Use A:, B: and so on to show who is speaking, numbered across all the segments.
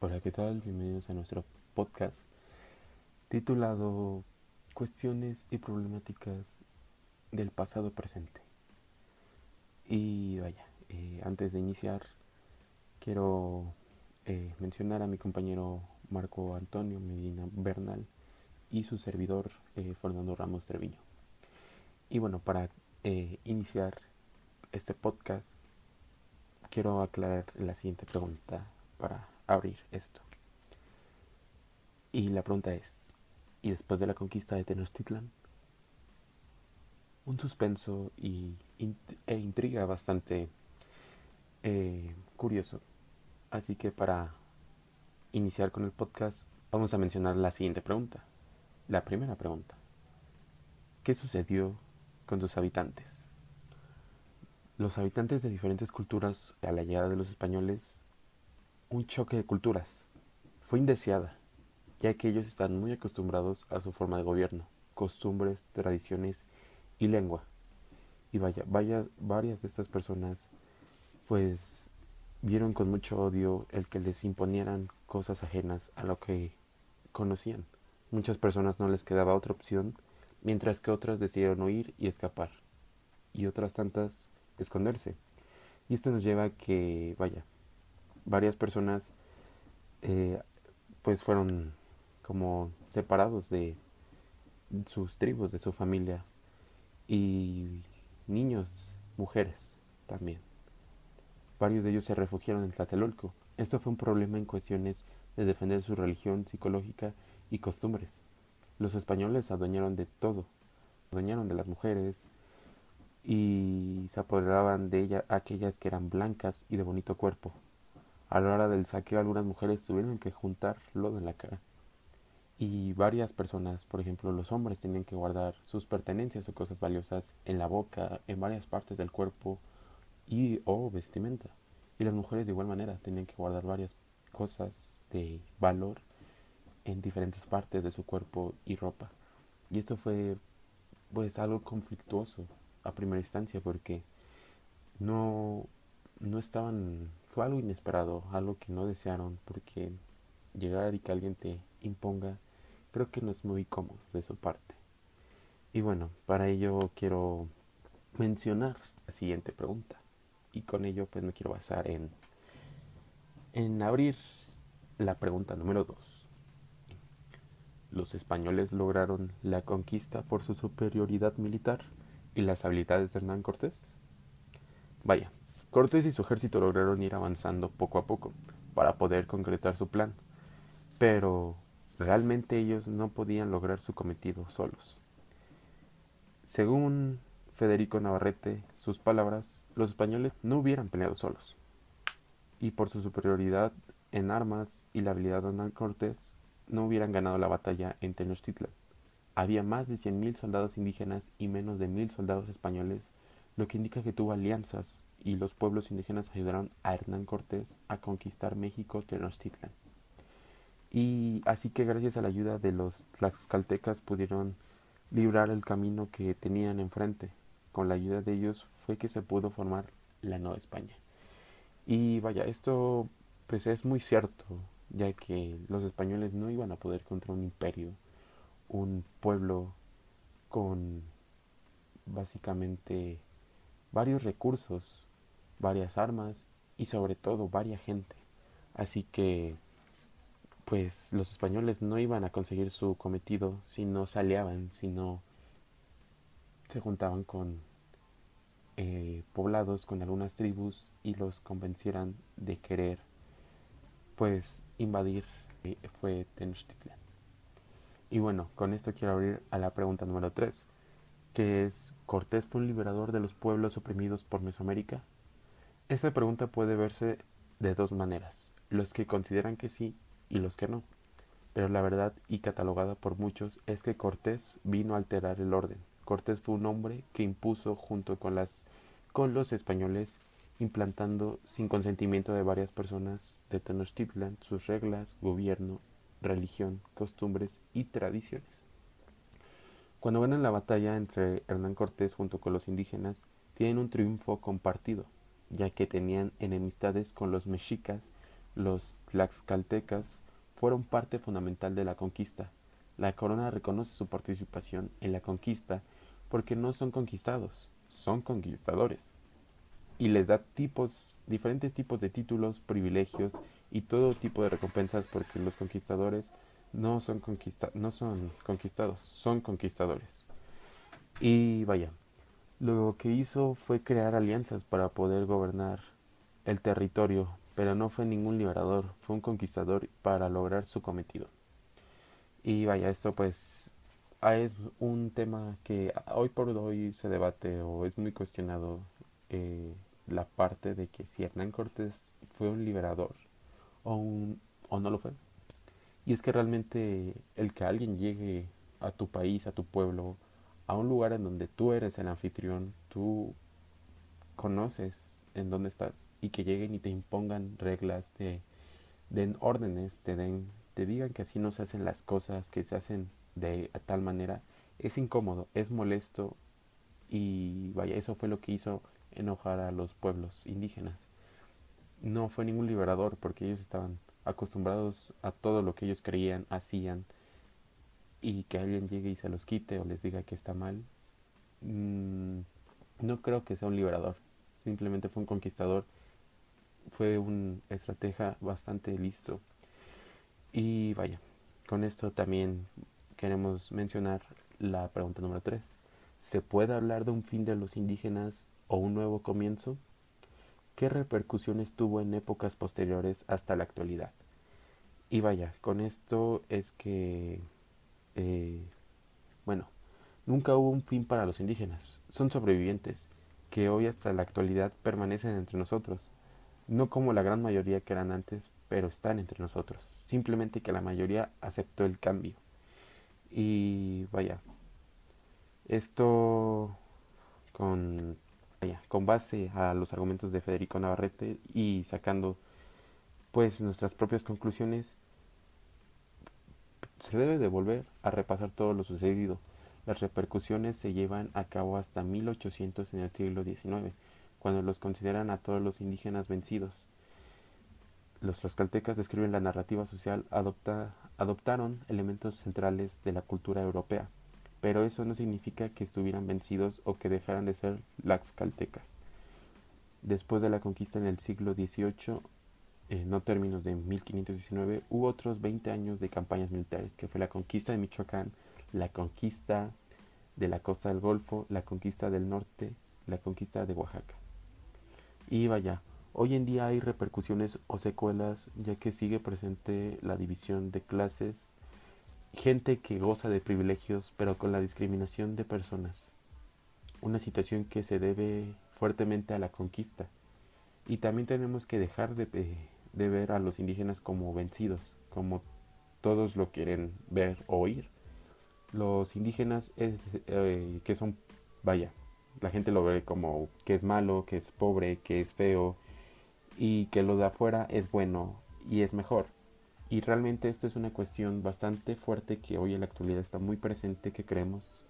A: Hola, ¿qué tal? Bienvenidos a nuestro podcast titulado Cuestiones y problemáticas del pasado presente. Y vaya, eh, antes de iniciar, quiero eh, mencionar a mi compañero Marco Antonio Medina Bernal y su servidor eh, Fernando Ramos Treviño. Y bueno, para iniciar este podcast, quiero aclarar la siguiente pregunta para abrir esto. Y la pregunta es, ¿y después de la conquista de Tenochtitlan? Un suspenso y, e intriga bastante eh, curioso. Así que para iniciar con el podcast vamos a mencionar la siguiente pregunta. La primera pregunta. ¿Qué sucedió con sus habitantes? Los habitantes de diferentes culturas a la llegada de los españoles un choque de culturas. Fue indeseada, ya que ellos están muy acostumbrados a su forma de gobierno, costumbres, tradiciones y lengua. Y vaya, vaya, varias de estas personas pues vieron con mucho odio el que les imponieran cosas ajenas a lo que conocían. Muchas personas no les quedaba otra opción, mientras que otras decidieron huir y escapar, y otras tantas esconderse. Y esto nos lleva a que, vaya, varias personas eh, pues fueron como separados de sus tribus, de su familia y niños, mujeres también. Varios de ellos se refugiaron en Tlatelolco. Esto fue un problema en cuestiones de defender su religión psicológica y costumbres. Los españoles adueñaron de todo, adueñaron de las mujeres y se apoderaban de ellas aquellas que eran blancas y de bonito cuerpo. A la hora del saqueo algunas mujeres tuvieron que juntar lodo en la cara. Y varias personas, por ejemplo los hombres, tenían que guardar sus pertenencias o cosas valiosas en la boca, en varias partes del cuerpo y o vestimenta. Y las mujeres de igual manera tenían que guardar varias cosas de valor en diferentes partes de su cuerpo y ropa. Y esto fue pues algo conflictuoso a primera instancia porque no, no estaban algo inesperado, algo que no desearon, porque llegar y que alguien te imponga, creo que no es muy cómodo de su parte. Y bueno, para ello quiero mencionar la siguiente pregunta. Y con ello pues me quiero basar en, en abrir la pregunta número 2. ¿Los españoles lograron la conquista por su superioridad militar y las habilidades de Hernán Cortés? Vaya, Cortés y su ejército lograron ir avanzando poco a poco para poder concretar su plan, pero realmente ellos no podían lograr su cometido solos. Según Federico Navarrete, sus palabras, los españoles no hubieran peleado solos, y por su superioridad en armas y la habilidad de Hernán Cortés, no hubieran ganado la batalla en Tenochtitlan. Había más de 100.000 soldados indígenas y menos de 1.000 soldados españoles, lo que indica que tuvo alianzas y los pueblos indígenas ayudaron a Hernán Cortés a conquistar México Tenochtitlan. Y así que gracias a la ayuda de los tlaxcaltecas pudieron librar el camino que tenían enfrente. Con la ayuda de ellos fue que se pudo formar la Nueva España. Y vaya, esto pues es muy cierto, ya que los españoles no iban a poder contra un imperio, un pueblo con básicamente varios recursos varias armas y sobre todo varias gente. Así que pues los españoles no iban a conseguir su cometido si no se aliaban, si no se juntaban con eh, poblados, con algunas tribus y los convencieran de querer pues invadir eh, fue Tenochtitlan. Y bueno, con esto quiero abrir a la pregunta número 3, que es ¿Cortés fue un liberador de los pueblos oprimidos por Mesoamérica? Esta pregunta puede verse de dos maneras, los que consideran que sí y los que no. Pero la verdad, y catalogada por muchos, es que Cortés vino a alterar el orden. Cortés fue un hombre que impuso junto con, las, con los españoles, implantando sin consentimiento de varias personas de Tenochtitlan sus reglas, gobierno, religión, costumbres y tradiciones. Cuando ganan la batalla entre Hernán Cortés junto con los indígenas, tienen un triunfo compartido ya que tenían enemistades con los mexicas, los tlaxcaltecas fueron parte fundamental de la conquista. La corona reconoce su participación en la conquista porque no son conquistados, son conquistadores. Y les da tipos, diferentes tipos de títulos, privilegios y todo tipo de recompensas porque los conquistadores no son, conquista no son conquistados, son conquistadores. Y vaya, lo que hizo fue crear alianzas para poder gobernar el territorio, pero no fue ningún liberador, fue un conquistador para lograr su cometido. Y vaya, esto pues ah, es un tema que hoy por hoy se debate o es muy cuestionado eh, la parte de que si Hernán Cortés fue un liberador o, un, o no lo fue. Y es que realmente el que alguien llegue a tu país, a tu pueblo, a un lugar en donde tú eres el anfitrión, tú conoces en dónde estás y que lleguen y te impongan reglas, te den órdenes, te den, te digan que así no se hacen las cosas, que se hacen de tal manera, es incómodo, es molesto y vaya, eso fue lo que hizo enojar a los pueblos indígenas. No fue ningún liberador porque ellos estaban acostumbrados a todo lo que ellos creían, hacían, y que alguien llegue y se los quite o les diga que está mal, mm, no creo que sea un liberador. Simplemente fue un conquistador, fue un estratega bastante listo. Y vaya, con esto también queremos mencionar la pregunta número 3. ¿Se puede hablar de un fin de los indígenas o un nuevo comienzo? ¿Qué repercusiones tuvo en épocas posteriores hasta la actualidad? Y vaya, con esto es que, eh, bueno, nunca hubo un fin para los indígenas. Son sobrevivientes que hoy hasta la actualidad permanecen entre nosotros. No como la gran mayoría que eran antes, pero están entre nosotros. Simplemente que la mayoría aceptó el cambio. Y vaya, esto con con base a los argumentos de Federico Navarrete y sacando pues nuestras propias conclusiones, se debe de volver a repasar todo lo sucedido. Las repercusiones se llevan a cabo hasta 1800 en el siglo XIX, cuando los consideran a todos los indígenas vencidos. Los tlaxcaltecas describen la narrativa social, adopta, adoptaron elementos centrales de la cultura europea pero eso no significa que estuvieran vencidos o que dejaran de ser laxcaltecas. Después de la conquista en el siglo XVIII, en no términos de 1519, hubo otros 20 años de campañas militares, que fue la conquista de Michoacán, la conquista de la costa del Golfo, la conquista del norte, la conquista de Oaxaca. Y vaya, hoy en día hay repercusiones o secuelas ya que sigue presente la división de clases gente que goza de privilegios, pero con la discriminación de personas. Una situación que se debe fuertemente a la conquista. Y también tenemos que dejar de, de ver a los indígenas como vencidos, como todos lo quieren ver o oír. Los indígenas es, eh, que son, vaya, la gente lo ve como que es malo, que es pobre, que es feo y que lo de afuera es bueno y es mejor. Y realmente esto es una cuestión bastante fuerte que hoy en la actualidad está muy presente, que creemos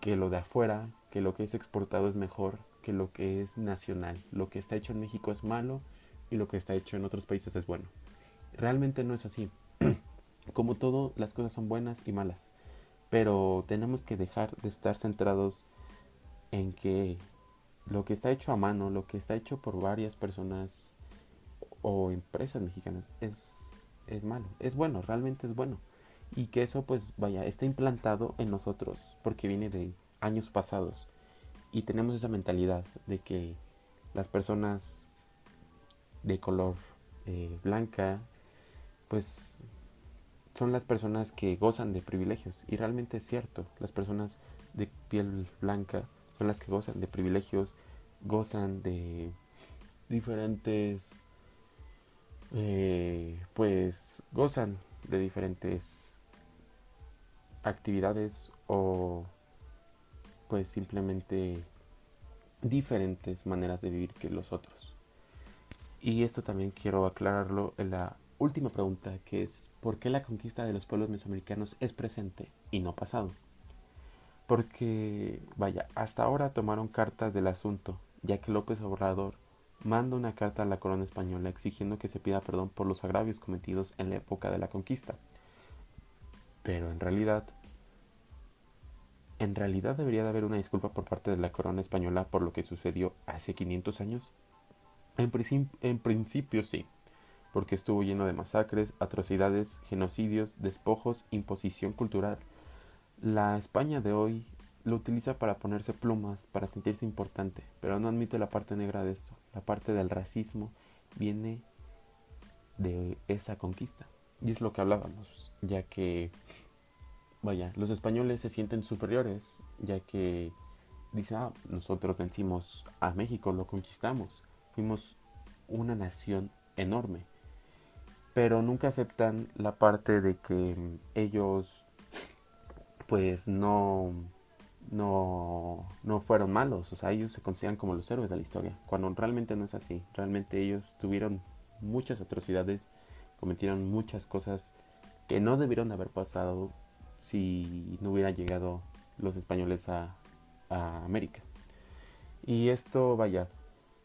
A: que lo de afuera, que lo que es exportado es mejor que lo que es nacional. Lo que está hecho en México es malo y lo que está hecho en otros países es bueno. Realmente no es así. Como todo, las cosas son buenas y malas. Pero tenemos que dejar de estar centrados en que lo que está hecho a mano, lo que está hecho por varias personas o empresas mexicanas es es malo, es bueno, realmente es bueno. Y que eso pues vaya, está implantado en nosotros porque viene de años pasados. Y tenemos esa mentalidad de que las personas de color eh, blanca pues son las personas que gozan de privilegios. Y realmente es cierto, las personas de piel blanca son las que gozan de privilegios, gozan de diferentes eh, pues gozan de diferentes actividades o pues simplemente diferentes maneras de vivir que los otros. Y esto también quiero aclararlo en la última pregunta, que es ¿por qué la conquista de los pueblos mesoamericanos es presente y no pasado? Porque, vaya, hasta ahora tomaron cartas del asunto, ya que López Obrador manda una carta a la corona española exigiendo que se pida perdón por los agravios cometidos en la época de la conquista. Pero en realidad, en realidad debería de haber una disculpa por parte de la corona española por lo que sucedió hace 500 años. En, principio sí, porque estuvo lleno de masacres, atrocidades, genocidios, despojos, imposición cultural. La España de hoy lo utiliza para ponerse plumas, para sentirse importante, pero no admite la parte negra de esto. La parte del racismo viene de esa conquista. Y es lo que hablábamos, ya que, vaya, los españoles se sienten superiores, ya que dicen, ah, nosotros vencimos a México, lo conquistamos, fuimos una nación enorme, pero nunca aceptan la parte de que ellos, pues no no, no fueron malos, o sea, ellos se consideran como los héroes de la historia, cuando realmente no es así, realmente ellos tuvieron muchas atrocidades, cometieron muchas cosas que no debieron haber pasado si no hubieran llegado los españoles a América. Y esto, vaya,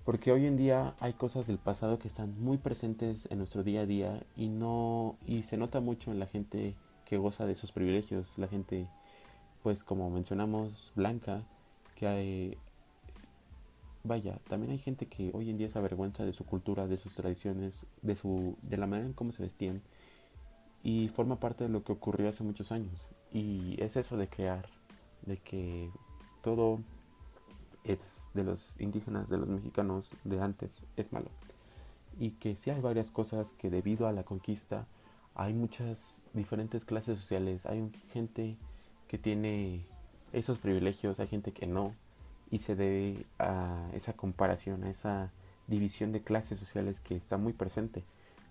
A: porque hoy en día hay cosas del pasado que están muy presentes en nuestro día a día y no y se nota mucho en la gente que goza de esos privilegios, la gente pues como mencionamos, blanca, que hay, vaya, también hay gente que hoy en día se avergüenza de su cultura, de sus tradiciones, de, su, de la manera en cómo se vestían y forma parte de lo que ocurrió hace muchos años. Y es eso de crear, de que todo es de los indígenas, de los mexicanos de antes, es malo. Y que sí hay varias cosas que debido a la conquista hay muchas diferentes clases sociales, hay gente que tiene esos privilegios, hay gente que no, y se debe a esa comparación, a esa división de clases sociales que está muy presente.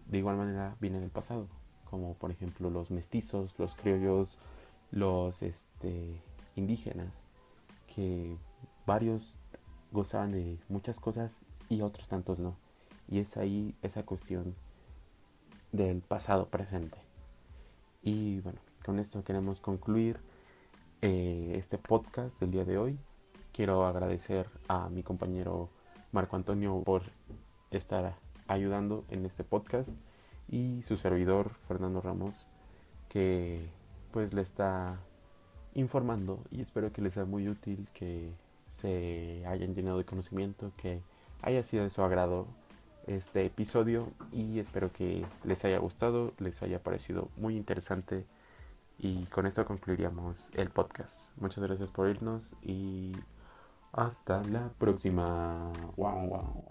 A: De igual manera viene del pasado, como por ejemplo los mestizos, los criollos, los este, indígenas, que varios gozaban de muchas cosas y otros tantos no. Y es ahí esa cuestión del pasado presente. Y bueno, con esto queremos concluir eh, este podcast del día de hoy. Quiero agradecer a mi compañero Marco Antonio por estar ayudando en este podcast y su servidor Fernando Ramos que pues le está informando y espero que les sea muy útil, que se hayan llenado de conocimiento, que haya sido de su agrado este episodio y espero que les haya gustado, les haya parecido muy interesante y con esto concluiríamos el podcast. Muchas gracias por irnos y hasta la próxima. Wow, wow.